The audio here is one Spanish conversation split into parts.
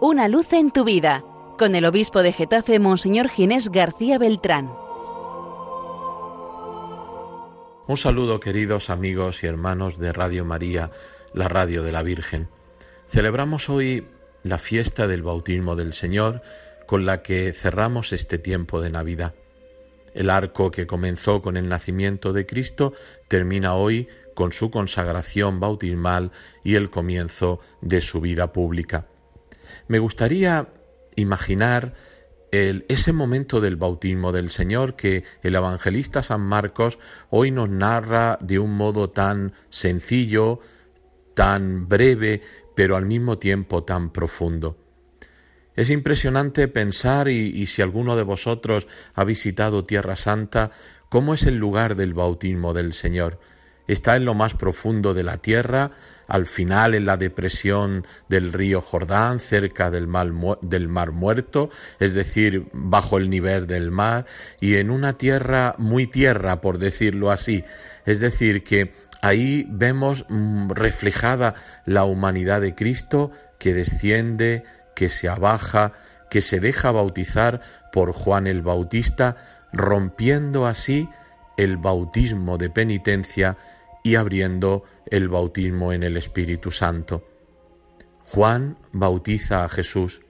Una luz en tu vida, con el obispo de Getafe, Monseñor Ginés García Beltrán. Un saludo queridos amigos y hermanos de Radio María, la radio de la Virgen. Celebramos hoy la fiesta del bautismo del Señor con la que cerramos este tiempo de Navidad. El arco que comenzó con el nacimiento de Cristo termina hoy con su consagración bautismal y el comienzo de su vida pública. Me gustaría imaginar ese momento del bautismo del Señor que el evangelista San Marcos hoy nos narra de un modo tan sencillo, tan breve, pero al mismo tiempo tan profundo. Es impresionante pensar, y, si alguno de vosotros ha visitado Tierra Santa, cómo es el lugar del bautismo del Señor. Está en lo más profundo de la tierra, al final en la depresión del río Jordán, cerca del mar, del mar Muerto, es decir, bajo el nivel del mar, y en una tierra muy tierra, por decirlo así. Es decir, que ahí vemos mm, reflejada la humanidad de Cristo que desciende, que se abaja, que se deja bautizar por Juan el Bautista, rompiendo así el bautismo de penitencia y abriendo el bautismo en el Espíritu Santo. Juan bautiza a Jesús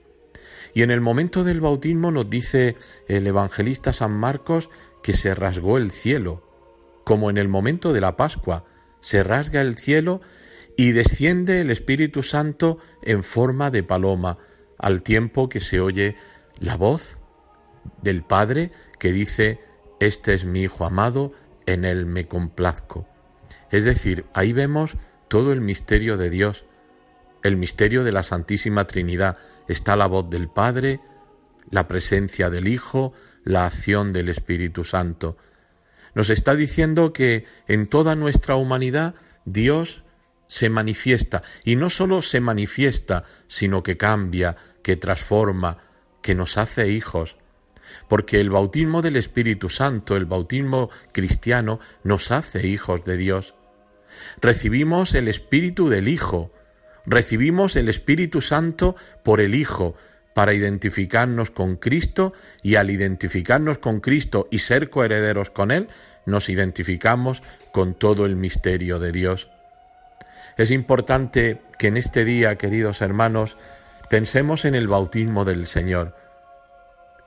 y en el momento del bautismo nos dice el evangelista San Marcos que se rasgó el cielo, como en el momento de la Pascua, se rasga el cielo y desciende el Espíritu Santo en forma de paloma, al tiempo que se oye la voz del Padre que dice, Este es mi Hijo amado, en él me complazco. Es decir, ahí vemos todo el misterio de Dios, el misterio de la Santísima Trinidad. Está la voz del Padre, la presencia del Hijo, la acción del Espíritu Santo. Nos está diciendo que en toda nuestra humanidad Dios se manifiesta y no sólo se manifiesta, sino que cambia, que transforma, que nos hace hijos. Porque el bautismo del Espíritu Santo, el bautismo cristiano, nos hace hijos de Dios. Recibimos el Espíritu del Hijo, recibimos el Espíritu Santo por el Hijo, para identificarnos con Cristo y al identificarnos con Cristo y ser coherederos con Él, nos identificamos con todo el misterio de Dios. Es importante que en este día, queridos hermanos, pensemos en el bautismo del Señor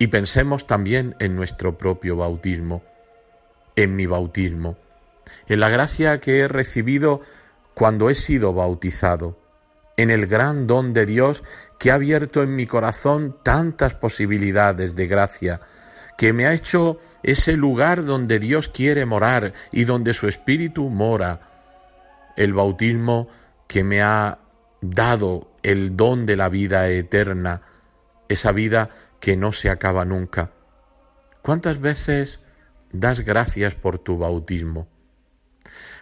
y pensemos también en nuestro propio bautismo, en mi bautismo, en la gracia que he recibido cuando he sido bautizado, en el gran don de Dios que ha abierto en mi corazón tantas posibilidades de gracia, que me ha hecho ese lugar donde Dios quiere morar y donde su Espíritu mora, el bautismo que me ha dado el don de la vida eterna, esa vida que no se acaba nunca. ¿Cuántas veces das gracias por tu bautismo?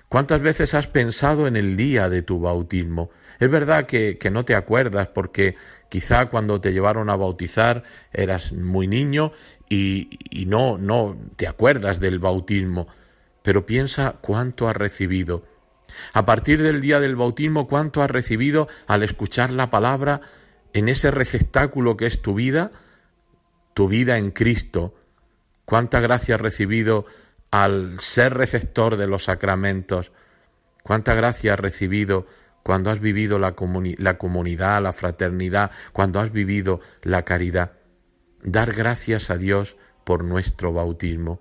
¿Cuántas veces has pensado en el día de tu bautismo? Es verdad que, que, no te acuerdas porque quizá cuando te llevaron a bautizar eras muy niño y, y no, no te acuerdas del bautismo, pero piensa cuánto has recibido a partir del día del bautismo, cuánto has recibido al escuchar la palabra en ese receptáculo que es tu vida, tu vida en Cristo. Cuánta gracia has recibido al ser receptor de los sacramentos. Cuánta gracia has recibido cuando has vivido la, comunidad, la fraternidad, cuando has vivido la caridad. Dar gracias a Dios por nuestro bautismo.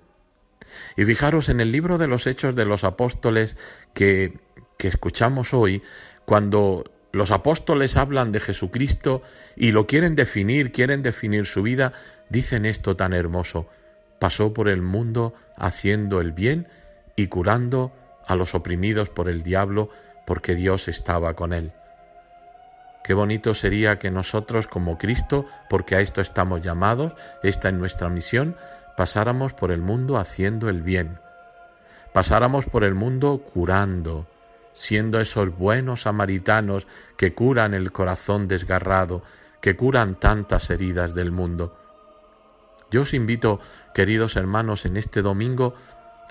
Y fijaros en el libro de los Hechos de los Apóstoles que escuchamos hoy, cuando los apóstoles hablan de Jesucristo y lo quieren definir, quieren definir su vida, dicen esto tan hermoso. Pasó por el mundo haciendo el bien y curando a los oprimidos por el diablo, porque Dios estaba con él. Qué bonito sería que nosotros como Cristo, porque a esto estamos llamados, esta es nuestra misión, pasáramos por el mundo haciendo el bien, pasáramos por el mundo curando, siendo esos buenos samaritanos que curan el corazón desgarrado, que curan tantas heridas del mundo. Yo os invito, queridos hermanos, en este domingo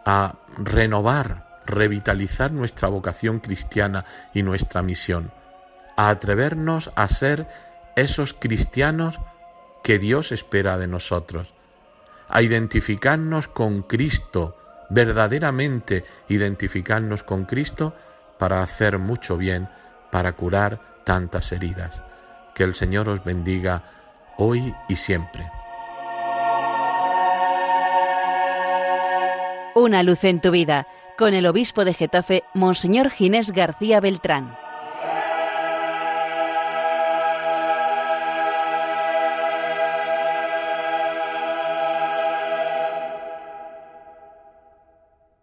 a renovar, revitalizar nuestra vocación cristiana y nuestra misión, a atrevernos a ser esos cristianos que Dios espera de nosotros, a identificarnos con Cristo, verdaderamente identificarnos con Cristo para hacer mucho bien, para curar tantas heridas. Que el Señor os bendiga hoy y siempre. Una luz en tu vida, con el obispo de Getafe, Monseñor Ginés García Beltrán.